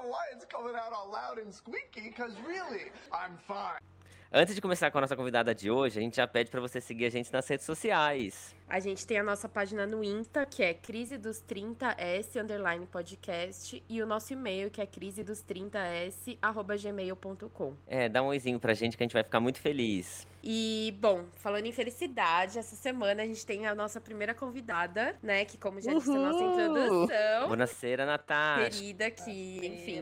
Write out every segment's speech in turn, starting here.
know why it's coming out all loud and squeaky, because really, I'm fine. Antes de começar com a nossa convidada de hoje, a gente já pede para você seguir a gente nas redes sociais. A gente tem a nossa página no Insta, que é crise dos 30s underline podcast, e o nosso e-mail, que é crise dos 30s arroba gmail.com. É, dá um oizinho pra gente que a gente vai ficar muito feliz. E, bom, falando em felicidade, essa semana a gente tem a nossa primeira convidada, né? Que, como já disse na nossa Uhul! introdução, Boa-noite, Natasha. querida, que, enfim.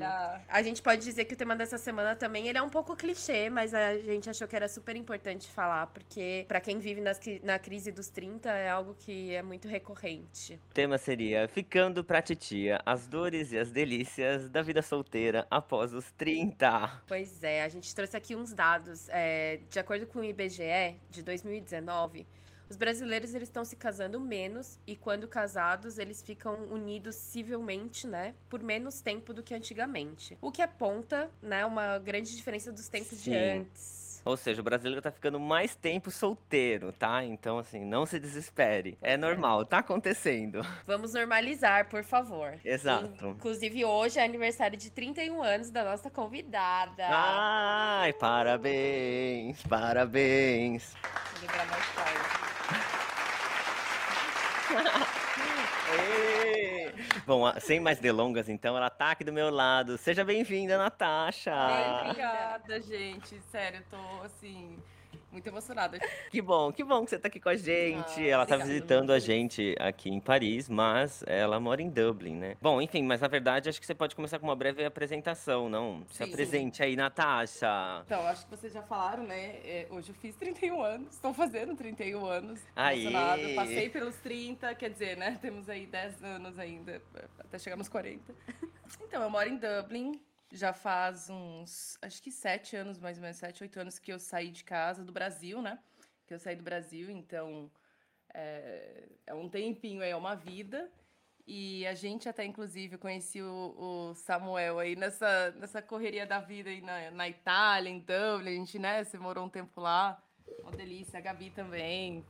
A gente pode dizer que o tema dessa semana também ele é um pouco clichê, mas a gente achou que era super importante falar, porque pra quem vive nas na crise dos 30 é algo que é muito recorrente. O tema seria Ficando pra titia, as dores e as delícias da vida solteira após os 30. Pois é, a gente trouxe aqui uns dados. é, de acordo com o IBGE, de 2019, os brasileiros eles estão se casando menos e quando casados eles ficam unidos civilmente, né, por menos tempo do que antigamente. O que aponta, né, uma grande diferença dos tempos de Sim. antes. Ou seja, o brasileiro tá ficando mais tempo solteiro, tá? Então, assim, não se desespere. É normal, tá acontecendo. Vamos normalizar, por favor. Exato. Inclusive, hoje é aniversário de 31 anos da nossa convidada. Ai, parabéns, parabéns. Vou mais tarde. Bom, sem mais delongas, então, ela tá aqui do meu lado. Seja bem-vinda, Natasha. Obrigada, gente. Sério, eu tô assim, muito emocionada. Que bom, que bom que você tá aqui com a gente. Ah, ela tá visitando a gente aqui em Paris, mas ela mora em Dublin, né? Bom, enfim, mas na verdade acho que você pode começar com uma breve apresentação, não? Se Sim. apresente aí, Natasha. Então, acho que vocês já falaram, né? é, hoje eu fiz 31 anos, estou fazendo 31 anos. Emocionada. Passei pelos 30, quer dizer, né? Temos aí 10 anos ainda, até chegar nos 40. Então, eu moro em Dublin. Já faz uns, acho que sete anos, mais ou menos, sete, oito anos que eu saí de casa, do Brasil, né? Que eu saí do Brasil, então é, é um tempinho aí, é uma vida. E a gente até, inclusive, conheci o, o Samuel aí nessa, nessa correria da vida aí na, na Itália, em Dublin. A gente, né, você morou um tempo lá. Uma delícia. A Gabi também.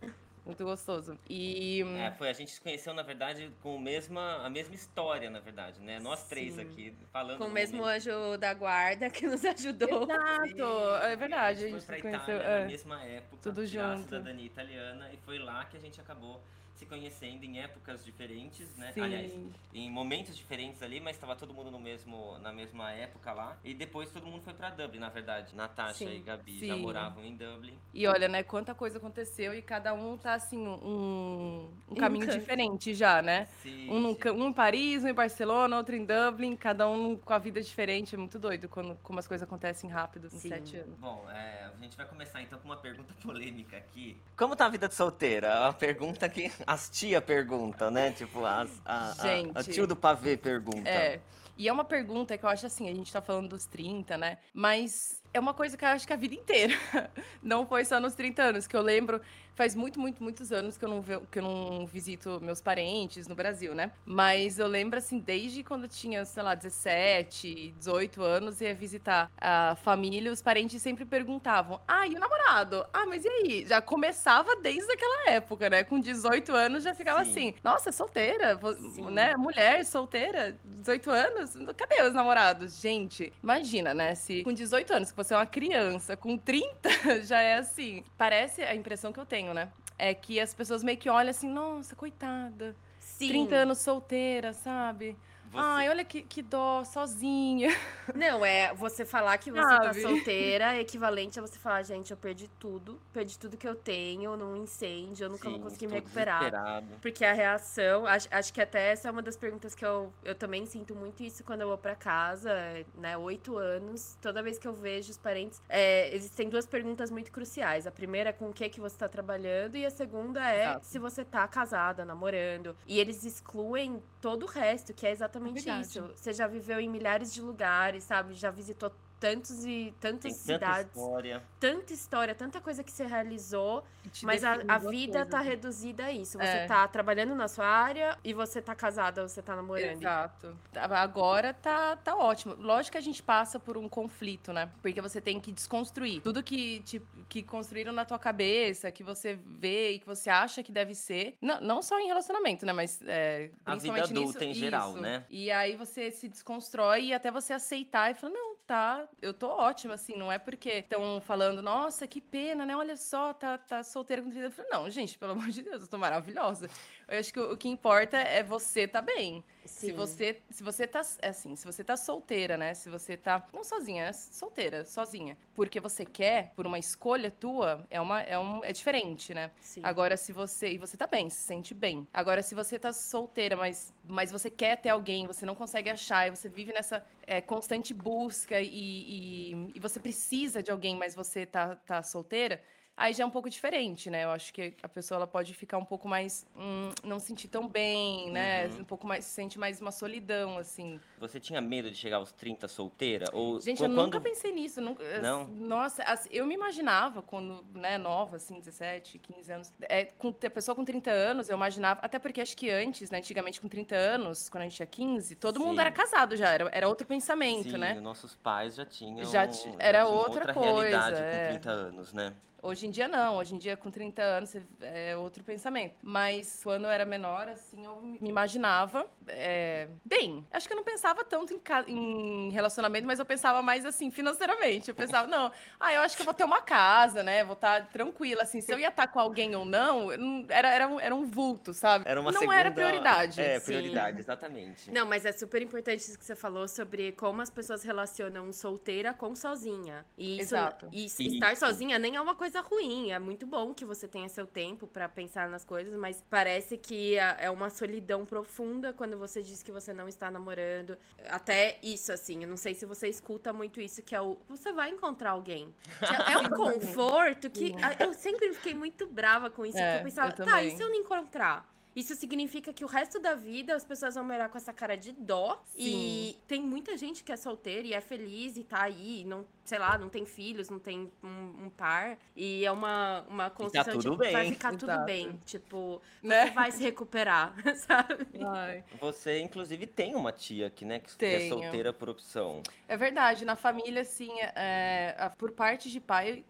Muito gostoso. E... É, foi, a gente se conheceu, na verdade, com o mesma, a mesma história, na verdade, né? Nós três Sim. aqui, falando Com o mesmo momento. anjo da guarda que nos ajudou. Exato! É verdade, a foi gente pra se conheceu. Itália é. na mesma época, tudo a junto. cidadania italiana, e foi lá que a gente acabou se conhecendo em épocas diferentes, né? Sim. Aliás, em momentos diferentes ali, mas estava todo mundo no mesmo, na mesma época lá. E depois todo mundo foi pra Dublin, na verdade. Natasha Sim. e Gabi já Sim. moravam em Dublin. E olha, né, quanta coisa aconteceu e cada um tá, assim, um, um um caminho diferente já, né? Sim, Um, no um em Paris, um em Barcelona, outro em Dublin, cada um com a vida diferente. É muito doido quando, como as coisas acontecem rápido em Sim. sete anos. Bom, é, a gente vai começar então com uma pergunta polêmica aqui. Como tá a vida de solteira? É uma pergunta que as tia perguntam, né? Tipo, as, a, a- a, Gente. tio do pavê pergunta. É. E é uma pergunta que eu acho assim, a gente tá falando dos 30, né? Mas é uma coisa que eu acho que a vida inteira. Não foi só nos 30 anos, que eu lembro, faz muito, muito, muitos anos que eu não, que eu não visito meus parentes no Brasil, né? Mas eu lembro, assim, desde quando eu tinha, sei lá, 17, 18 anos, ia visitar a família, os parentes sempre perguntavam: ah, e o namorado? Ah, mas e aí? Já começava desde aquela época, né? Com 18 anos já ficava Sim. assim: nossa, solteira, Sim. né? Mulher solteira, 18 anos, cadê os namorados? Gente, imagina, né? Se com 18 anos, que você é uma criança, com 30 já é assim. Parece a impressão que eu tenho, né? É que as pessoas meio que olham assim, nossa, coitada. Sim. 30 anos solteira, sabe? Você- Ai, olha que, que dó, sozinha. Não, é você falar que você Sabe? tá solteira é equivalente a você falar, gente, eu perdi tudo, perdi tudo que eu tenho num incêndio, eu nunca vou Sim, conseguir me recuperar. Porque a reação, acho, acho que até essa é uma das perguntas que eu, eu também sinto muito isso quando eu vou pra casa, né? Oito anos, toda vez que eu vejo os parentes, é, existem duas perguntas muito cruciais. A primeira é com o que que você tá trabalhando e a segunda é Exato. se você tá casada, namorando. E eles excluem todo o resto, que é exatamente Verdade. isso. Você já viveu em milhares de lugares, sabe? Já visitou tantos e tantas Tem tanta cidades, história. tanta história, tanta coisa que você realizou. Mas a, a vida tá reduzida a isso. Você É. tá trabalhando na sua área e você tá casada ou você tá namorando. Exato. Agora tá, tá ótimo. Lógico que a gente passa por um conflito, né? Porque você tem que desconstruir. Tudo que, te, que construíram na tua cabeça, que você vê e que você acha que deve ser. Não, não só em relacionamento, né? Mas é, A vida adulta nisso, em geral, isso. né? E aí você se desconstrói e até você aceitar e falar, não, tá, eu tô ótima, assim. Não é porque estão falando, nossa, que pena, né? Olha só, tá, tá solteira com 30 Eu falei, não, gente, pelo amor de Deus, eu tô maravilhosa. Eu acho que o, o que importa é você tá bem. Se Sim. você, se você tá, é assim, se você tá solteira, né? Se você tá, não sozinha, é solteira, sozinha, porque você quer, por uma escolha tua, é uma, é um, é diferente, né? Sim. Agora, se você, e você tá bem, se sente bem. Agora, se você tá solteira, mas, mas você quer ter alguém, você não consegue achar, e você vive nessa é, constante busca e, e, e você precisa de alguém, mas você tá, tá solteira, aí já é um pouco diferente, né? Eu acho que a pessoa ela pode ficar um pouco mais. hum, não se sentir tão bem, né? Uhum. Um pouco mais. Se sente mais uma solidão, assim. Você tinha medo de chegar aos 30 solteira? Ou Gente, qu- eu quando... nunca pensei nisso. Nunca, Não? Nossa, assim, eu me imaginava quando, né, nova, assim, 17, 15 anos. É, com a pessoa com 30 anos, eu imaginava. Até porque acho que antes, né, antigamente com 30 anos, quando a gente tinha 15, todo mundo Sim. era casado já. Era, era outro pensamento, Sim, né? nossos pais já tinham. Já ti- era outra realidade coisa, é. com 30 anos, né? Hoje em dia não, hoje em dia com 30 anos é outro pensamento. Mas quando eu era menor, assim, eu me imaginava é, bem. Acho que eu não pensava tanto em, ca- em relacionamento, mas eu pensava mais assim, financeiramente. Eu pensava, não, ah, eu acho que eu vou ter uma casa, né? Vou estar tranquila, assim, se eu ia estar com alguém ou não, era, era, um, era um vulto, sabe? Era uma não segunda... era prioridade. É, sim. prioridade, exatamente. Não, mas é super importante isso que você falou sobre como as pessoas relacionam solteira com sozinha. E isso, Exato. e Isso. estar sozinha nem é uma coisa ruim. É muito bom que você tenha seu tempo pra pensar nas coisas, mas parece que é é uma solidão profunda quando você diz que você não está namorando. Até isso, assim, eu não sei se você escuta muito isso, que é o você vai encontrar alguém. É é um conforto que a- eu sempre fiquei muito brava com isso. É, eu pensava, eu tá, e se eu não encontrar? Isso significa que o resto da vida as pessoas vão me olhar com essa cara de dó. E tem muita gente que é solteira e é feliz e tá aí, não, sei lá, não tem filhos, não tem um, um par. E é uma, uma construção tudo tipo, bem. vai ficar tudo Exato. bem. Tipo, Né? você vai se recuperar, sabe? Ai. Você, inclusive, tem uma tia aqui, né? Que é Tenho. solteira por opção. É verdade, na família, assim, é, por parte de pai,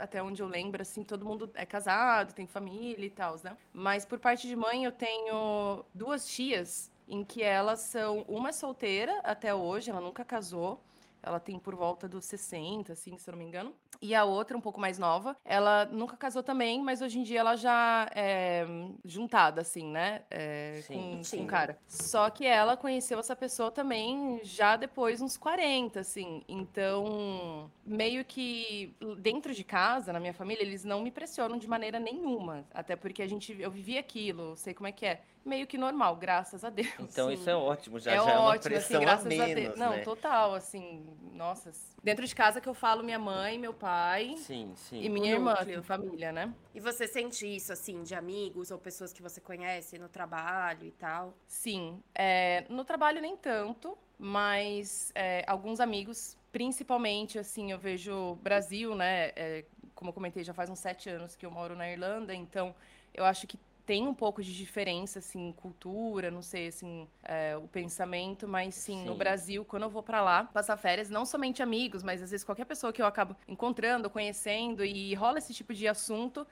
até onde eu lembro, assim, todo mundo é casado, tem família e tal, né? Mas por parte de mãe, eu tenho duas tias em que elas são. Uma solteira até hoje, ela nunca casou. Ela tem por volta dos 60, assim, se eu não me engano. E a outra, um pouco mais nova, ela nunca casou também, mas hoje em dia ela já é juntada, assim, né? É, Sim, com, com sim. um cara. Só que ela conheceu essa pessoa também já depois, uns 40, assim. Então, meio que dentro de casa, na minha família, eles não me pressionam de maneira nenhuma. Até porque a gente, eu vivi aquilo, sei como é que é. Meio que normal, graças a Deus. Então isso é ótimo, já, é já é uma ótimo, assim, pressão graças a a, menos, Deus. Não, né? total, assim, nossa. Dentro de casa que eu falo minha mãe, meu pai Sim, sim. e minha O irmã, núcleo. assim, família, né? E você sente isso, assim, de amigos ou pessoas que você conhece no trabalho e tal? Sim. É, no trabalho nem tanto, mas é, alguns amigos, principalmente, assim, eu vejo Brasil, né? é, como eu comentei, já faz uns sete anos que eu moro na Irlanda, então eu acho que tem um pouco de diferença, assim, cultura, não sei, assim, é, o pensamento, mas sim, no Sim. Brasil, quando eu vou pra lá passar férias, não somente amigos, mas às vezes qualquer pessoa que eu acabo encontrando, conhecendo e rola esse tipo de assunto,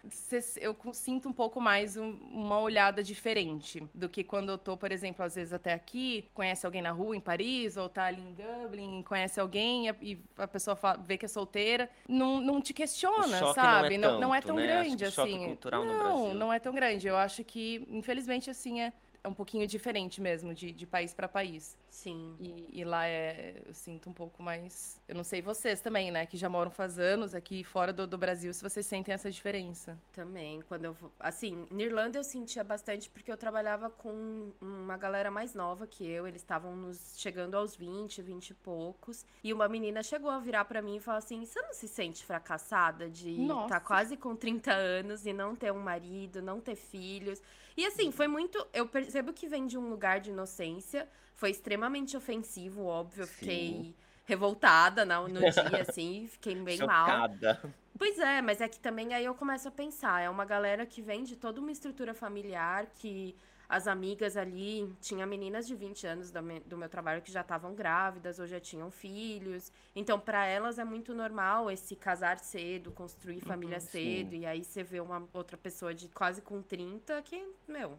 eu sinto um pouco mais um- uma olhada diferente do que quando eu tô, por exemplo, às vezes até aqui, conhece alguém na rua em Paris, ou tá ali em Dublin, conhece alguém e a- pessoa fala- vê que é solteira, não, não te questiona, sabe? não é não, não é tão né? Grande assim. no não, não é tão grande. Eu acho que, infelizmente, assim, é, é um pouquinho diferente mesmo, de, de país para país. Sim. E, e, lá é, eu sinto um pouco mais. Eu não sei vocês também, né? Que já moram faz anos aqui fora do, do Brasil, se vocês sentem essa diferença. Também, quando eu. Assim, na Irlanda eu sentia bastante porque eu trabalhava com uma galera mais nova que eu. Eles estavam nos chegando aos 20, 20 e poucos. E uma menina chegou a virar para mim e falar assim: Você não se sente fracassada de estar tá quase com 30 anos e não ter um marido, não ter filhos? E assim, foi muito. Eu percebo que vem de um lugar de inocência. Foi extremamente ofensivo, óbvio. Eu fiquei revoltada no, no dia, assim, fiquei bem Chocada. mal. Pois é, mas é que também aí eu começo a pensar. É uma galera que vem de toda uma estrutura familiar que as amigas ali, tinha meninas de 20 anos do meu, do meu trabalho que já estavam grávidas ou já tinham filhos. Então, para elas é muito normal esse casar cedo, construir família uhum, cedo. Sim. E aí você vê uma outra pessoa de quase com 30 que, meu,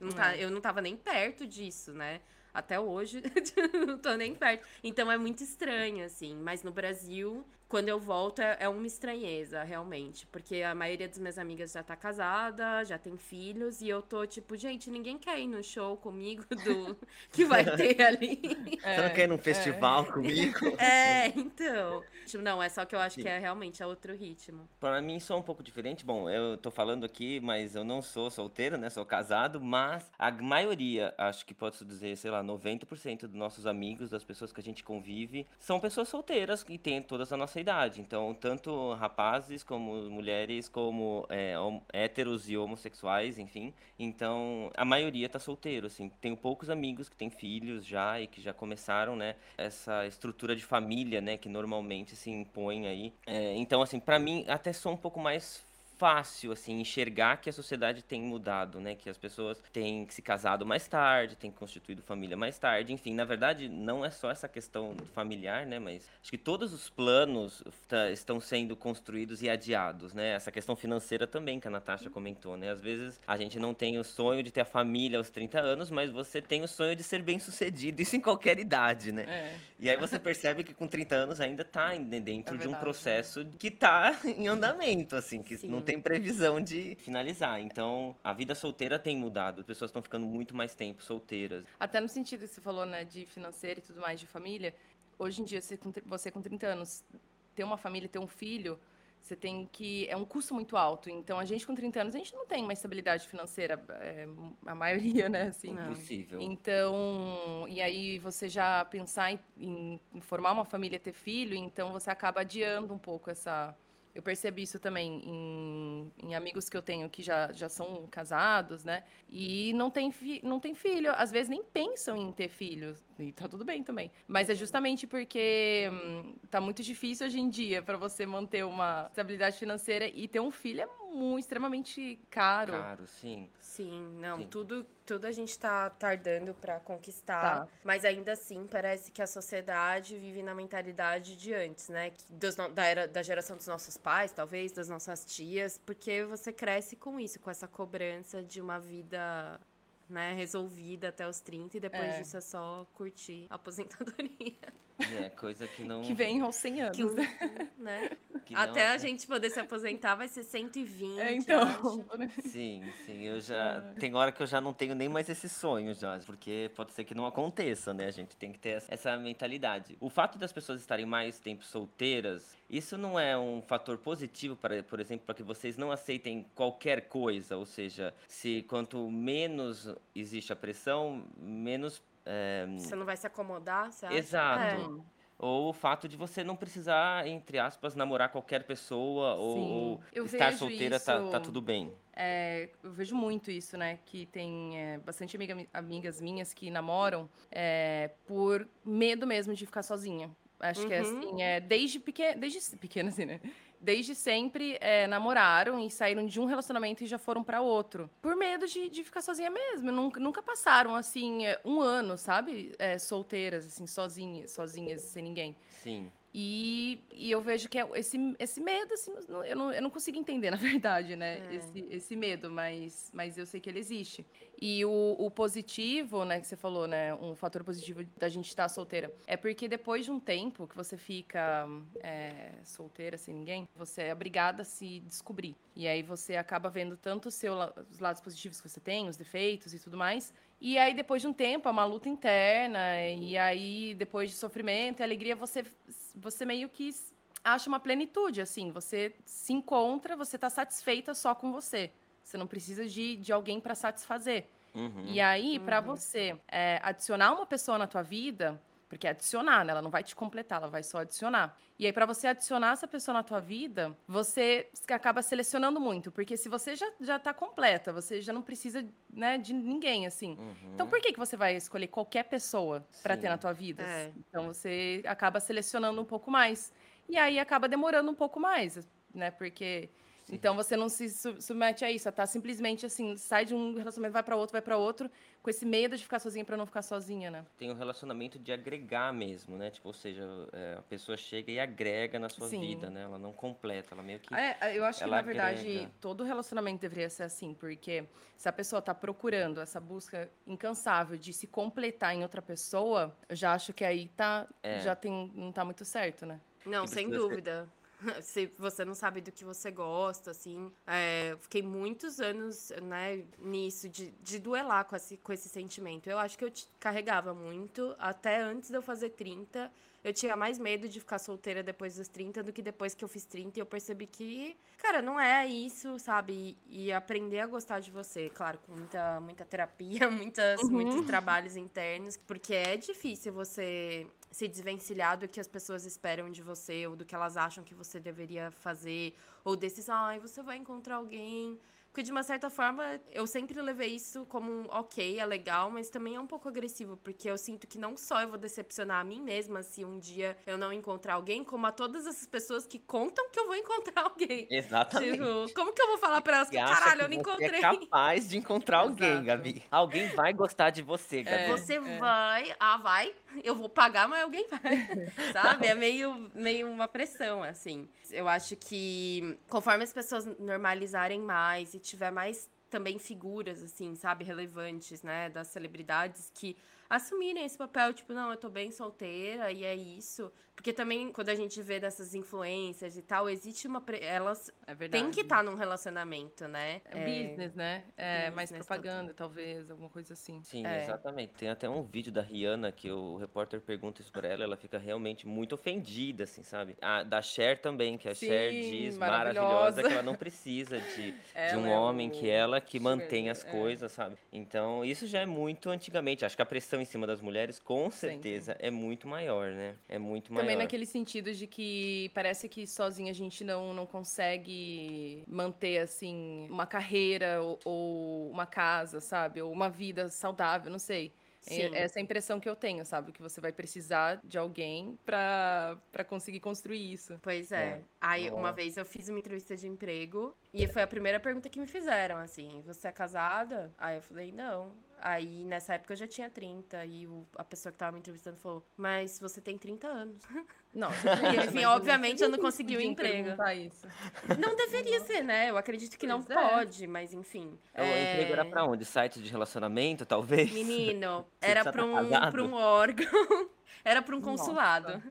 não tá, é. eu não tava nem perto disso, né? Até hoje, não tô nem perto. Então é muito estranho, assim. Mas no Brasil, quando eu volto é, é, uma estranheza, realmente. Porque a maioria das minhas amigas já tá casada, já tem filhos, e eu tô tipo, gente, ninguém quer ir no show comigo do que vai ter ali. É, Você não quer ir num festival é. comigo? É, então. Tipo, não, é só que eu acho Sim. que é realmente é outro ritmo. Para mim, isso é um pouco diferente. Bom, eu tô falando aqui, mas eu não sou solteiro, né? Sou casado, mas a maioria, acho que posso dizer, sei lá, 90% dos nossos amigos, das pessoas que a gente convive, são pessoas solteiras e têm todas a nossa idade. Então, tanto rapazes como mulheres, como é, héteros e homossexuais, enfim. Então, a maioria tá solteiro, assim. Tenho poucos amigos que têm filhos já e que já começaram, né? Essa estrutura de família, né? Que normalmente se impõe aí. É, então, assim, para mim, até sou um pouco mais fácil assim enxergar que a sociedade tem mudado, né? Que as pessoas têm se casado mais tarde, têm constituído família mais tarde, enfim, na verdade não é só essa questão familiar, né? Mas acho que todos os planos tá, estão sendo construídos e adiados, né? Essa questão financeira também que a Natasha comentou, né? Às vezes a gente não tem o sonho de ter a família aos 30 anos, mas você tem o sonho de ser bem sucedido, isso em qualquer idade, né? É. E aí você percebe que com 30 anos ainda está dentro é de um processo que está em andamento, assim, que Sim. não tem previsão de finalizar. Então, a vida solteira tem mudado. As pessoas estão ficando muito mais tempo solteiras. Até no sentido que você falou, né, de financeiro e tudo mais, de família. Hoje em dia, você com, você com 30 anos, ter uma família, ter um filho, você tem que. É um custo muito alto. Então, a gente com 30 anos, a gente não tem uma estabilidade financeira. É, a maioria, né? Assim. Impossível. Então, e aí você já pensar em, em formar uma família, ter filho, então você acaba adiando um pouco essa eu percebi isso também em, em, amigos que eu tenho que já, já são casados, né? E não tem, fi, não tem filho. Às vezes nem pensam em ter filhos. E tá tudo bem também. Mas é justamente porque hum, tá muito difícil hoje em dia para você manter uma estabilidade financeira e ter um filho é muito, extremamente caro. Caro, sim. Sim, não, sim. tudo tudo a gente tá tardando para conquistar, tá. mas ainda assim parece que a sociedade vive na mentalidade de antes, né? Dos, da, era, da geração dos nossos pais, talvez, das nossas tias, porque você cresce com isso, com essa cobrança de uma vida né, resolvida até os 30 e depois é. disso é só curtir a aposentadoria. É, coisa que não. Que vem aos 100 anos. Que, né? Que até não... a gente poder se aposentar vai ser 120. É, então. Sim, sim. Eu já. É. Tem hora que eu já não tenho nem mais esse sonho, já. Porque pode ser que não aconteça, né? A gente tem que ter essa mentalidade. O fato das pessoas estarem mais tempo solteiras, isso não é um fator positivo, para, por exemplo, para que vocês não aceitem qualquer coisa. Ou seja, se quanto menos existe a pressão, menos é... Você não vai se acomodar, você acha? Exato. É. Ou o fato de você não precisar, entre aspas, namorar qualquer pessoa ou, estar solteira isso, tá, tá, tudo bem. É, eu vejo muito isso, né? Que tem é, bastante amiga, amigas minhas que namoram é, por medo mesmo de ficar sozinha. Acho uhum. que é uhum. assim, é, desde, pequena, desde pequena, assim, né? Desde sempre é, namoraram e saíram de um relacionamento e já foram para outro. Por medo de, de ficar sozinha mesmo. Nunca, nunca passaram, assim, é, um ano, sabe? É, solteiras, assim, sozinhas, sozinhas, sem ninguém. Sim. E, e eu vejo que é esse, esse medo, assim, eu não, eu não consigo entender, na verdade, né? É. Esse, esse medo, mas, mas eu sei que ele existe. E o, o positivo, né, que você falou, né, um fator positivo da gente estar solteira, é porque depois de um tempo que você fica é, solteira, sem ninguém, você é obrigada a se descobrir. E aí você acaba vendo tanto o seu, os lados positivos que você tem, os defeitos e tudo mais. E aí, depois de um tempo, é uma luta interna, e aí, depois de sofrimento e alegria, você, você meio que acha uma plenitude, assim. Você se encontra, você tá satisfeita só com você. Você não precisa de, de alguém para satisfazer. Uhum. E aí, para você é, adicionar uma pessoa na tua vida, porque é adicionar, né? Ela não vai te completar, ela vai só adicionar. E aí, para você adicionar essa pessoa na tua vida, você acaba selecionando muito, porque se você já, já tá completa, você já não precisa né, de ninguém, assim. Então, por que, que você vai escolher qualquer pessoa para ter na tua vida? É. Então, você acaba selecionando um pouco mais. E aí, acaba demorando um pouco mais, né? Porque... Então você não se su- submete a isso, você tá simplesmente assim, sai de um relacionamento, vai para outro, vai para outro, com esse medo de ficar sozinha para não ficar sozinha, né? Tem um relacionamento de agregar mesmo, né? Tipo, ou seja, é, a pessoa chega e agrega na sua Sim. vida, né? Ela não completa, ela meio que. É, eu acho que, na verdade, agrega. todo relacionamento deveria ser assim, porque se a pessoa tá procurando essa busca incansável de se completar em outra pessoa, eu já acho que aí tá, É. já tem, não tá muito certo, né? Não, sem precisa ser- dúvida. Se você não sabe do que você gosta, assim. é, fiquei muitos anos, né, nisso, de, de duelar com esse, com esse sentimento. Eu acho que eu te- carregava muito, até antes de eu fazer 30. Eu tinha mais medo de ficar solteira depois dos 30 do que depois que eu fiz 30. E eu percebi que, cara, não é isso, sabe? E, e aprender a gostar de você, claro, com muita, muita terapia, muitas, muitos trabalhos internos, porque é difícil você se desvencilhar do que as pessoas esperam de você, ou do que elas acham que você deveria fazer, ou desses, ai, você vai encontrar alguém. Porque, de uma certa forma, eu sempre levei isso como um ok, é legal, mas também é um pouco agressivo, porque eu sinto que não só eu vou decepcionar a mim mesma se um dia eu não encontrar alguém, como a todas essas pessoas que contam que eu vou encontrar alguém. Exatamente. Tipo, como que eu vou falar pra elas que, caralho, que eu não você encontrei? é capaz de encontrar alguém, Exato. Gabi. Alguém vai gostar de você, Gabi. É. Você vai, ah, vai, eu vou pagar, mas alguém vai. Sabe? É meio, meio uma pressão, assim. Eu acho que conforme as pessoas normalizarem mais e tiver mais também figuras, assim, sabe, relevantes, né, das celebridades que assumirem esse papel, tipo, não, eu tô bem solteira e é isso. Porque também, quando a gente vê dessas influências e tal, existe uma. pre- Elas É verdade. têm que estar num relacionamento, né? É business, né? É, mais business propaganda, talvez, alguma coisa assim. Sim, É. exatamente. Tem até um vídeo da Rihanna que o repórter pergunta isso pra ela, ela fica realmente muito ofendida, assim, sabe? A da Cher também, que a Cher Sim, diz maravilhosa. maravilhosa que ela não precisa de, de Ela um é homem o que ela que mantém as é. coisas, sabe? Então, isso já é muito antigamente. Acho que a pressão em cima das mulheres, com certeza, é muito maior, né? É muito maior. Também naquele sentido de que parece que sozinha a gente não, não consegue manter, assim, uma carreira ou, ou uma casa, sabe? Ou uma vida saudável, não sei. É Sim. essa é a impressão que eu tenho, sabe? Que você vai precisar de alguém pra, pra conseguir construir isso. Pois é. É. Aí, uma vez eu fiz uma entrevista de emprego e foi a primeira pergunta que me fizeram, assim, você é casada? Aí eu falei, não. Aí, nessa época, eu já tinha 30 e o- a pessoa que tava me entrevistando falou, mas você tem 30 anos. Não, E, enfim, obviamente, eu não consegui o Podiam emprego. isso. Não deveria ser, né? Eu acredito que não Pois é. pode, mas enfim. O emprego era É, pra onde? Site de relacionamento, talvez? Menino, Você era pra tá um, casado? pra um órgão. Era pra um consulado.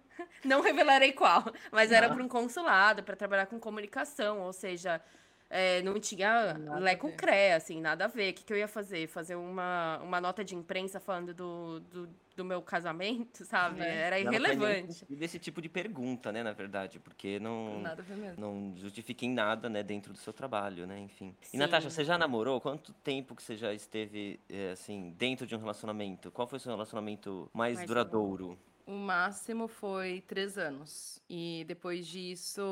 Não revelarei qual, mas era pra um consulado, pra trabalhar com comunicação, ou seja, é, não tinha Nada a lé com cré, assim, nada a ver. O que, que eu ia fazer? Fazer uma, uma nota de imprensa falando do, do, do meu casamento, sabe? É. Era irrelevante. sentido esse tipo de pergunta, né, na verdade, porque não... Não justifica em nada, né, dentro do seu trabalho, né, enfim. E Sim. Natasha, você já namorou? Quanto tempo que você já esteve, eh, assim, dentro de um relacionamento? Qual foi o seu relacionamento mais, Mais duradouro? O máximo foi três anos. E depois disso,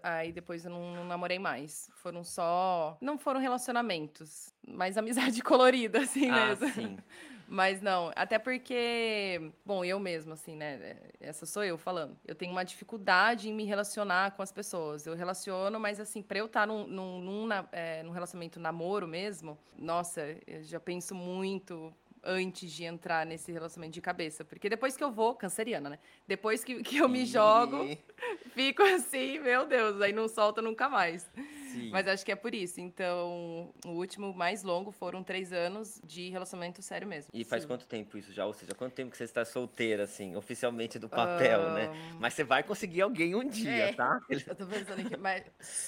aí depois eu não, não namorei mais. Foram só. Não foram relacionamentos, mas amizade colorida, assim ah, mesmo. sim. Mas não, até porque, bom, eu mesma, assim, né? Essa sou eu falando. Eu tenho uma dificuldade em me relacionar com as pessoas. Eu relaciono, mas assim, pra eu estar num, num, num, na- é, num relacionamento namoro mesmo, nossa, eu já penso muito antes de entrar nesse relacionamento de cabeça. Porque depois que eu vou, canceriana, né? Depois que, que eu me jogo, fico assim, meu Deus, aí não solta nunca mais. Sim. Mas acho que é por isso. Então, o último mais longo foram três anos de relacionamento sério mesmo. E faz quanto tempo isso já? Ou seja, quanto tempo que você está solteira, assim, oficialmente do papel, né? Mas você vai conseguir alguém um dia, É. tá? Eu tô pensando aqui, mas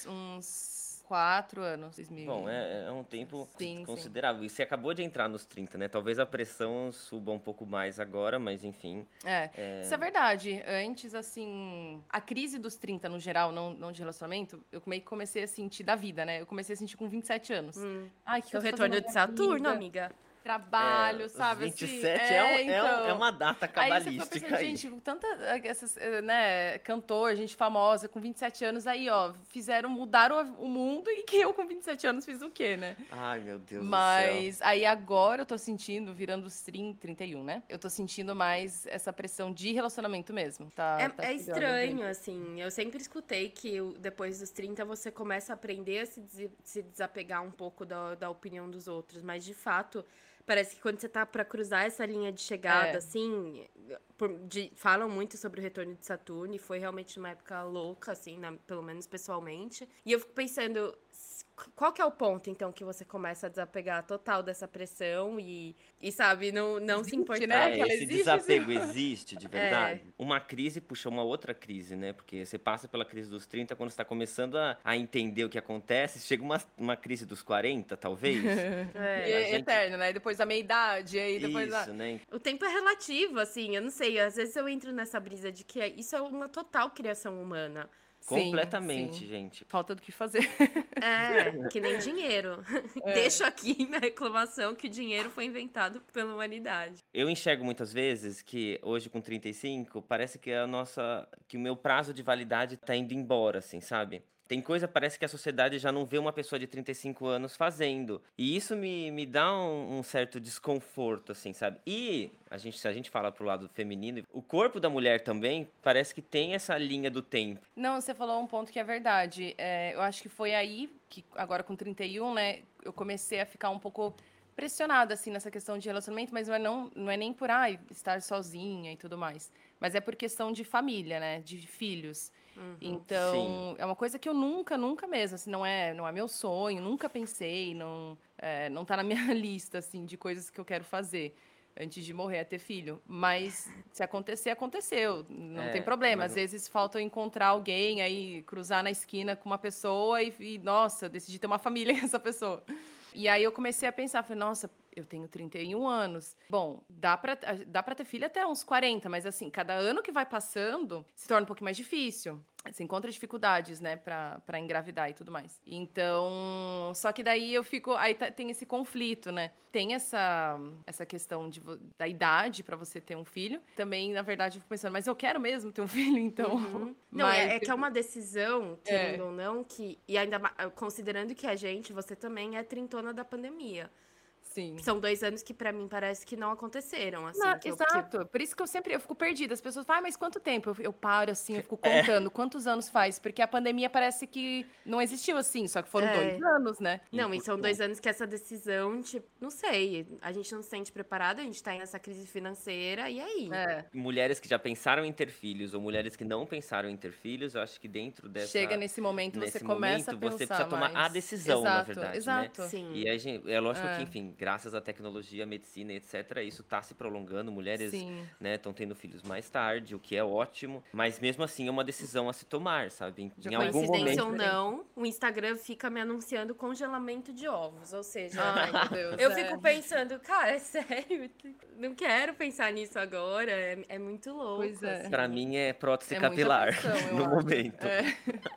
uns quatro anos, 2000. Bom, é, é um tempo Sim, sim. considerável. E você acabou de entrar nos 30, né? Talvez a pressão suba um pouco mais agora, mas enfim. É, isso é verdade. Antes, assim, a crise dos 30 no geral, não, não de relacionamento, eu meio que comecei a sentir da vida, né? Eu comecei a sentir com 27 anos. Ai, que eu tô retorno fazendo de Saturno, vida? amiga. Trabalho, é, sabe? Os assim? 27 é, é um- então. é uma data Aí você cabalística pensando, aí. gente, tanta, essas, eh, né, cantor, gente famosa, com 27 anos, aí, ó, fizeram, mudaram o mundo e que eu com 27 anos fiz o quê, né? Ai, meu Deus do céu. Mas aí agora eu tô sentindo, virando os 30, 31, né? Eu tô sentindo mais essa pressão de relacionamento mesmo. Tá, É, tá é pegando, estranho, assim. Eu sempre escutei que depois dos 30 você começa a aprender a se, des- se desapegar um pouco da, da opinião dos outros. Mas, de fato, parece que quando você tá pra cruzar essa linha de chegada, É. assim. por- de- falam muito sobre o retorno de Saturno e foi realmente uma época louca, assim, na- pelo menos pessoalmente. E eu fico pensando. Qual que é o ponto, então, que você começa a desapegar total dessa pressão e, e sabe, não, não se Existe, importar? né? É, que ela esse existe, desapego existe de verdade. Uma crise puxa uma outra crise, né? Porque você passa pela crise dos 30 quando você está começando a, a entender o que acontece. Chega uma, uma crise dos 40, talvez. É. E é gente- eterno, né? Depois da meia-idade, aí depois da... Isso, né? O tempo é relativo, assim, eu não sei, às vezes eu entro nessa brisa de que é- isso é uma total criação humana. Sim, Completamente, sim. gente. Falta do que fazer. É, que nem dinheiro. Deixo aqui minha reclamação que o dinheiro foi inventado pela humanidade. Eu enxergo muitas vezes que hoje com 35, parece que a nossa que o meu prazo de validade tá indo embora, assim, sabe? Tem coisa, parece que a sociedade já não vê uma pessoa de 35 anos fazendo. E isso me, me dá um, um certo desconforto, assim, sabe? E a gente, se a gente fala pro lado feminino, o corpo da mulher também parece que tem essa linha do tempo. Não, você falou um ponto que é verdade. É, eu acho que foi aí que, agora com 31, né, eu comecei a ficar um pouco pressionada, assim, nessa questão de relacionamento, mas não é, não, não é nem por ai, estar sozinha e tudo mais. Mas é por questão de família, né? De filhos. Então, Sim. é uma coisa que eu nunca, nunca mesmo, assim, não é, não é meu sonho, nunca pensei, não, é, não tá na minha lista, assim, de coisas que eu quero fazer antes de morrer, é ter filho. Mas se acontecer, aconteceu. Não É, tem problema. mas Às vezes falta eu encontrar alguém, aí cruzar na esquina com uma pessoa e, e, nossa, decidi ter uma família com essa pessoa. E aí eu comecei a pensar, falei, nossa, eu tenho 31 anos. Bom, dá pra, dá pra ter filho até uns 40, mas assim, cada ano que vai passando, se torna um pouquinho mais difícil. Você encontra dificuldades, né, pra, pra engravidar e tudo mais. Então, só que daí eu fico, aí tá- tem esse conflito, né? Tem essa, essa questão de, da idade pra você ter um filho. Também, na verdade, eu fico pensando, mas eu quero mesmo ter um filho, então... Não, mas, é, é que é uma decisão, querendo É. ou não, que. E ainda considerando que a gente, você também é trintona da pandemia. Sim. São dois anos que pra mim parece que não aconteceram, assim. Não, que eu- que- exato. Por isso que eu sempre eu fico perdida. As pessoas falam, ah, mas quanto tempo? Eu, eu paro assim, eu fico É. contando quantos anos faz. Porque a pandemia parece que não existiu assim, só que foram É. dois anos, né? Não, e são dois anos que essa decisão, tipo, não sei, a gente não se sente preparado, a gente tá nessa crise financeira, e aí? É. Mulheres que já pensaram em ter filhos ou mulheres que não pensaram em ter filhos, eu acho que dentro dessa Chega nesse momento, nesse você começa momento, a pensar você precisa tomar a mais. decisão, na exato, verdade, né? Exato. Sim. E aí, gente, é lógico É. que, enfim, graças à tecnologia, medicina, etc., isso tá se prolongando. Mulheres, Sim. né, estão tendo filhos mais tarde, o que é ótimo. Mas mesmo assim é uma decisão a se tomar, sabe? Em, De em algum Coincidência momento. ou não, o Instagram fica me anunciando congelamento de ovos, ou seja... Ai, meu Deus. Eu é. fico pensando, cara, é sério? Não quero pensar nisso agora. É, é muito louco. Pois é. assim. Pra mim é prótese É capilar pressão, eu no momento.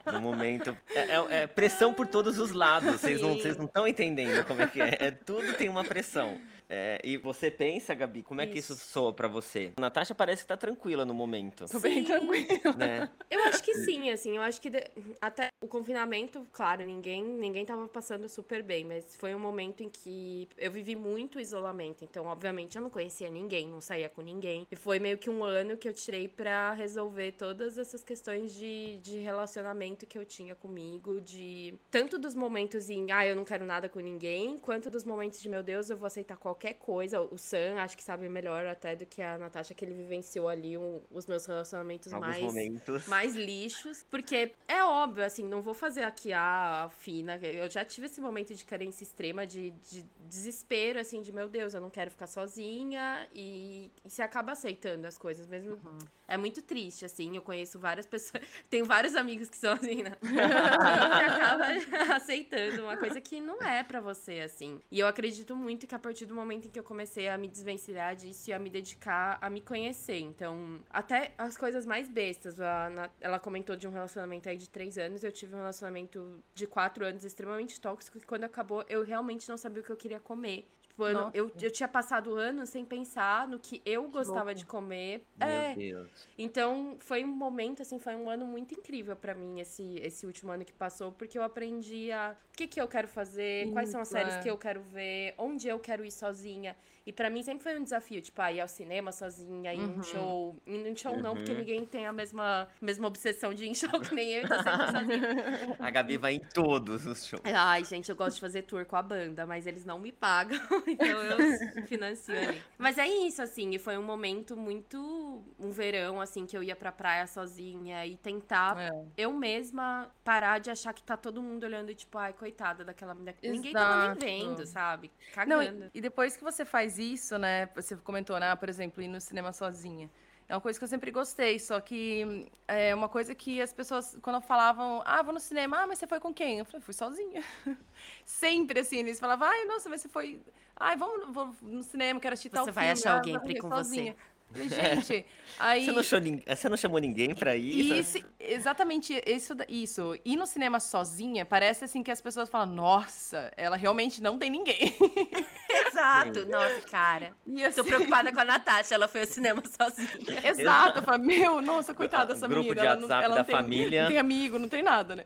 No momento. É, é- é pressão por todos os lados. Vocês não Sim. vocês não estão entendendo como é que é. É, Tudo tem uma pressão. É, e você pensa, Gabi, como é que isso Isso. soa pra você? A Natasha parece que tá tranquila no momento. Tô bem tranquila. Né? Eu acho que sim, assim, eu acho que de- até o confinamento, claro, ninguém, ninguém tava passando super bem, mas foi um momento em que eu vivi muito isolamento, então, obviamente, eu não conhecia ninguém, não saía com ninguém, e foi meio que um ano que eu tirei pra resolver todas essas questões de, de relacionamento que eu tinha comigo, de tanto dos momentos em, ah, eu não quero nada com ninguém, quanto dos momentos de, meu Deus, eu vou aceitar qualquer qualquer coisa. O Sam acho que sabe melhor até do que a Natasha, que ele vivenciou ali um- os meus relacionamentos Alguns mais momentos. mais lixos, porque é óbvio, assim, não vou fazer aqui a fina. Eu já tive esse momento de carência extrema, de, de desespero, assim, de meu Deus, eu não quero ficar sozinha e, e se acaba aceitando as coisas, mesmo. É muito triste, assim. Eu conheço várias pessoas, tenho vários amigos que são assim, né? você acaba aceitando uma coisa que não é pra você, assim. E eu acredito muito que a partir do momento em que eu comecei a me desvencilhar disso e a me dedicar a me conhecer. Então, até as coisas mais bestas. a Na- ela comentou de um relacionamento aí de três anos. Eu tive um relacionamento de quatro anos extremamente tóxico. Que quando acabou, eu realmente não sabia o que eu queria comer. Tipo, eu, não- eu, eu tinha passado anos sem pensar no que eu gostava de comer. Meu é, Deus. então, foi um momento, assim, foi um ano muito incrível pra mim, esse, esse último ano que passou, porque eu aprendi a o que, que eu quero fazer, quais são as séries é. que eu quero ver, onde eu quero ir sozinha. E pra mim sempre foi um desafio, tipo, ah, ir ao cinema sozinha, ir em um show. Ir em um show não, porque Uhum. ninguém tem a mesma, mesma obsessão de ir em show que nem eu, então sempre sozinha. A Gabi vai em todos os shows. Ai, gente, eu gosto de fazer tour com a banda, mas eles não me pagam, então eu financio ali. Mas é isso, assim, e foi um momento muito. Um verão, assim, que eu ia pra praia sozinha e tentar É. eu mesma parar de achar que tá todo mundo olhando e, tipo, ai, coitada daquela menina. Ninguém tava Exato. nem vendo, sabe? Não, Cagando. e, e depois que você faz isso, né? Você comentou, né? Por exemplo, ir no cinema sozinha. É uma coisa que eu sempre gostei, só que é uma coisa que as pessoas, quando falavam, ah, vou no cinema, ah, mas você foi com quem? Eu falei, fui sozinha. Sempre assim, eles falavam, ai, nossa, mas você foi. Ai, vamos vou no cinema, quero assistir tal Você vai filme. achar ah, alguém pra ir com sozinha. Falei, gente, aí. Você não, chamou você não chamou ninguém pra ir? Isso, exatamente isso, isso. Ir no cinema sozinha parece assim que as pessoas falam, nossa, ela realmente não tem ninguém. Exato, nossa, cara. E Tô assim, preocupada com a Natasha, ela foi ao cinema sozinha. Exato, eu falo, meu, nossa, coitada dessa Grupo menina. de ela não, WhatsApp ela da tem, família. Não tem amigo, não tem nada, né?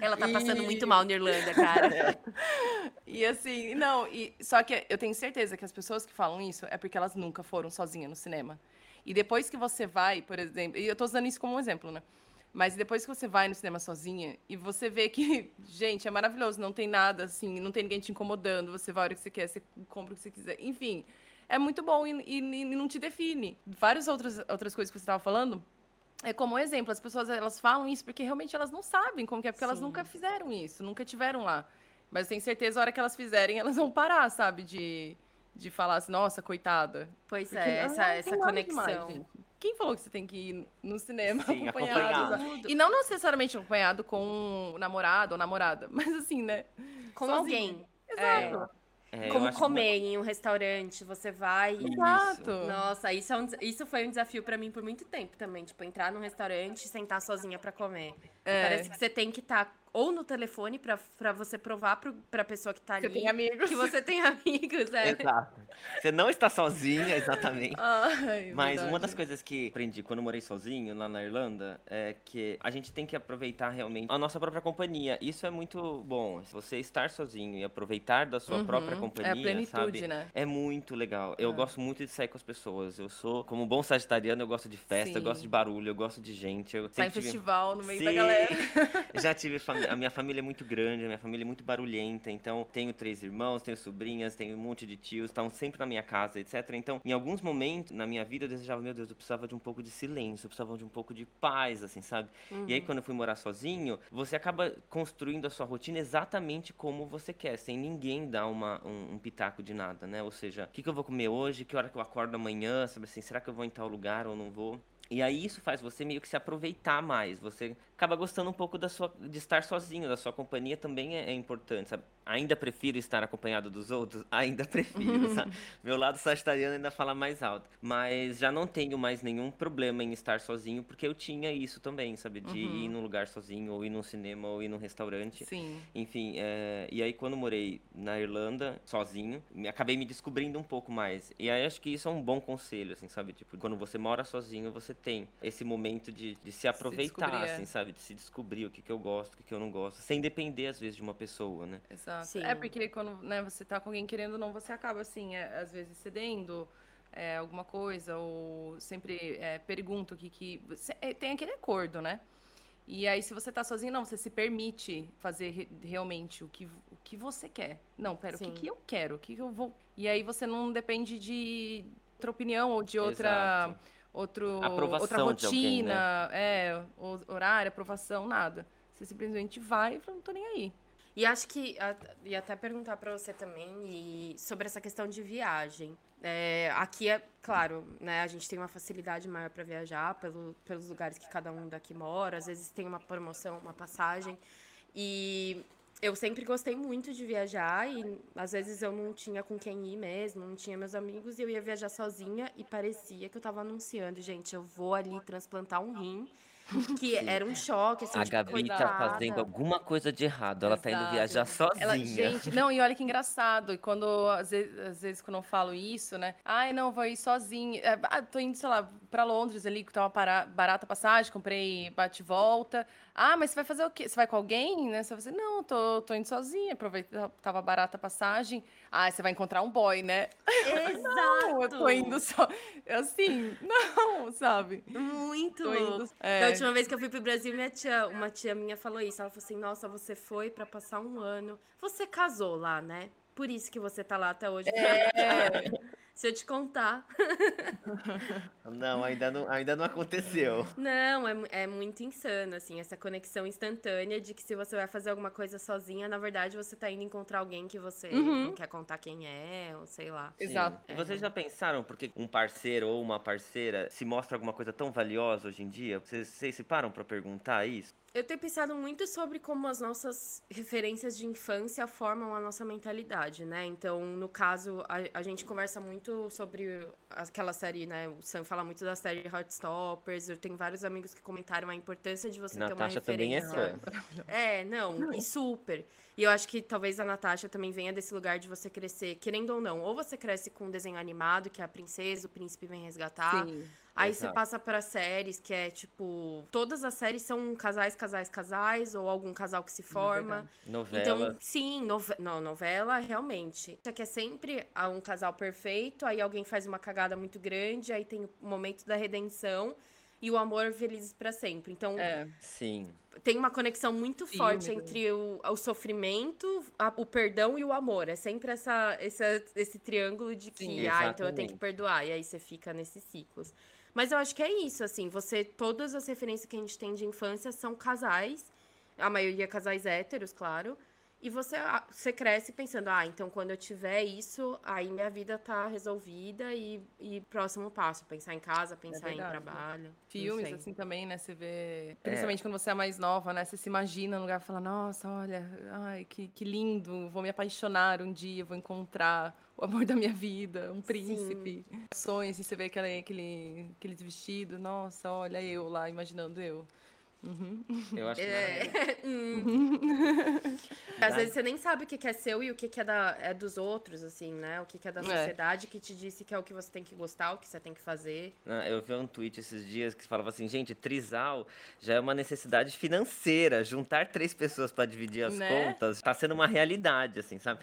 Ela tá passando E- muito mal na Irlanda, cara. E assim, não, e, só que eu tenho certeza que as pessoas que falam isso é porque elas nunca foram sozinhas no cinema. E depois que você vai, por exemplo, e eu tô usando isso como um exemplo, né? Mas depois que você vai no cinema sozinha e você vê que, gente, é maravilhoso, não tem nada assim, não tem ninguém te incomodando, você vai a hora que você quer, você compra o que você quiser, enfim. É muito bom e, e- e não te define. Várias outras, outras coisas que você estava falando, é como um exemplo, as pessoas elas falam isso porque realmente elas não sabem como que é, porque elas Sim. nunca fizeram isso, nunca tiveram lá. Mas eu tenho certeza, a hora que elas fizerem, elas vão parar, sabe? De, de falar assim, nossa, coitada. Pois Porque é, não- essa, não essa conexão. demais. Quem falou que você tem que ir no cinema Sim, acompanhado? acompanhado. E não necessariamente acompanhado com o namorado ou namorada, mas assim, né? Com Sozinho. alguém. Exato. É, eu Como comer em um restaurante, você vai. e- Exato. Nossa, isso, é um isso foi um desafio pra mim por muito tempo também. Tipo, entrar num restaurante e sentar sozinha pra comer. É. Parece que você tem que estar ou no telefone pra, pra você provar pro, pra pessoa que tá Você ali tem amigos. que você tem amigos. É. Exato. Você não está sozinha, exatamente. Ai, Mas uma verdade. das coisas que aprendi quando eu morei sozinho lá na Irlanda é que a gente tem que aproveitar realmente a nossa própria companhia. Isso é muito bom. Você estar sozinho e aproveitar da sua própria Uhum. companhia, É a plenitude, sabe? né? É muito legal. Eu É. gosto muito de sair com as pessoas. Eu sou, como bom sagitariano, eu gosto de festa, eu Sim. gosto de barulho, eu gosto de gente. Eu Sai em tive- festival no meio da Sim. galera. Já tive fami- a minha família é muito grande, a minha família é muito barulhenta, então tenho três irmãos, tenho sobrinhas, tenho um monte de tios, estão sempre na minha casa, etc. Então, em alguns momentos na minha vida eu desejava, meu Deus, eu precisava de um pouco de silêncio, eu precisava de um pouco de paz, assim, sabe? E aí quando eu fui morar sozinho, você acaba construindo a sua rotina exatamente como você quer, sem ninguém dar uma, um, um pitaco de nada, né? Ou seja, o que, que eu vou comer hoje, que hora que eu acordo amanhã, sabe assim, será que eu vou em tal lugar ou não vou? E aí isso faz você meio que se aproveitar mais. Você acaba gostando um pouco da sua, de estar sozinho, da sua companhia também é, é importante, sabe? Ainda prefiro estar acompanhado dos outros? Ainda prefiro, sabe? Meu lado sagitariano ainda fala mais alto. Mas já não tenho mais nenhum problema em estar sozinho, porque eu tinha isso também, sabe? De ir num lugar sozinho, ou ir num cinema, ou ir num restaurante. Sim. Enfim, é, e aí quando morei na Irlanda, sozinho, acabei me descobrindo um pouco mais. E aí acho que isso é um bom conselho, assim, sabe? Tipo, quando você mora sozinho, você tem esse momento de, de se aproveitar, descobrir, é. assim, sabe? De se descobrir o que, que eu gosto, o que, que eu não gosto, sem depender, às vezes, de uma pessoa, né? Exato. Sim. É porque quando né, você tá com alguém querendo ou não, você acaba assim, é, às vezes cedendo é, alguma coisa, ou sempre é, pergunta o que que. você- é, tem aquele acordo, né? E aí, se você tá sozinho, não, você se permite fazer re- realmente o que, o que você quer. Não, pera, o que, Sim. que eu quero? O que, que eu vou. E aí você não depende de outra opinião ou de outra. Exato. Outro, outra Aprovação de alguém, né? rotina, é, horário, aprovação, nada. Você simplesmente vai e fala, não tô nem aí. E acho que a- ia até perguntar pra você também e sobre essa questão de viagem. É, aqui é claro, né? A gente tem uma facilidade maior para viajar pelo, pelos lugares que cada um daqui mora. Às vezes tem uma promoção, uma passagem. E eu sempre gostei muito de viajar e às vezes eu não tinha com quem ir mesmo, não tinha meus amigos e eu ia viajar sozinha e parecia que eu tava anunciando, gente, eu vou ali transplantar um rim, que era um choque, assim, A tipo, Gabi tá coitada. fazendo alguma coisa de errado. Ela tá indo Exato. viajar sozinha. Ela, gente, não, e olha que engraçado. E quando, às vezes, às vezes, quando eu falo isso, né? Ai, não, vou ir sozinha. É, ah, tô indo, sei lá, pra Londres ali, que tá uma para- barata passagem, comprei bate e volta. Ah, mas você vai fazer o quê? Você vai com alguém, né? Você vai dizer, não, tô, tô indo sozinha, aproveita, tava barata a passagem. Ah, você vai encontrar um boy, né? Exato! Não, eu tô indo só. Assim, não, sabe? Muito! Tô indo. É, última vez que eu fui pro Brasil, minha tia, uma tia minha falou isso. Ela falou assim: Nossa, você foi pra passar um ano. Você casou lá, né? Por isso que você tá lá até hoje. é, Se eu te contar. Não, ainda não, ainda não aconteceu. Não, é, é muito insano, assim, essa conexão instantânea de que se você vai fazer alguma coisa sozinha, na verdade você tá indo encontrar alguém que você Uhum. não quer contar quem é, ou sei lá. Exato. E Vocês já pensaram porque um parceiro ou uma parceira se mostra alguma coisa tão valiosa hoje em dia? Vocês, vocês se param pra perguntar isso? Eu tenho pensado muito sobre como as nossas referências de infância formam a nossa mentalidade, né? Então, no caso, a, a gente conversa muito sobre aquela série, né? O Sam fala muito da série Heartstoppers. Eu tenho vários amigos que comentaram a importância de você ter uma Natasha também é referência. fã. É, não, e super. E eu acho que talvez a Natasha também venha desse lugar de você crescer, querendo ou não. Ou você cresce com um desenho animado, que é a princesa, o príncipe vem resgatar. sim. Aí você Exato. passa para séries que é tipo. Todas as séries são casais, casais, casais, ou algum casal que se forma. Novela. Então, sim, nove... não, novela, realmente. Só que é sempre ah, um casal perfeito, aí alguém faz uma cagada muito grande, aí tem o momento da redenção e o amor felizes para sempre. Então, É. Sim. tem uma conexão muito Filme forte entre o, o sofrimento, a- o perdão e o amor. É sempre essa, essa- esse triângulo de que, Sim, ah, então eu tenho que perdoar. E aí você fica nesses ciclos. Mas eu acho que é isso, assim, você. Todas as referências que a gente tem de infância são casais, a maioria casais héteros, claro. E você, ah, você cresce pensando, ah, então quando eu tiver isso, aí minha vida tá resolvida e, e próximo passo, pensar em casa, pensar em verdade. trabalho. Filmes, assim, também, né? Você vê. Principalmente quando você é mais nova, né? Você se imagina no lugar e fala, nossa, olha, ai, que, que lindo, vou me apaixonar um dia, vou encontrar o amor da minha vida, um príncipe. Sonhos, e você vê aquele, aquele, aqueles vestidos, nossa, olha eu lá, imaginando eu. Uhum. Eu acho que É. Hum. Às vezes você nem sabe o que é seu e o que é, da, é dos outros, assim, né? O que é da É. sociedade que te disse que é o que você tem que gostar, o que você tem que fazer. Ah, Eu vi um tweet esses dias que falava assim, gente, trisal já é uma necessidade financeira. Juntar três pessoas para dividir as Né? contas tá sendo uma realidade, assim, sabe?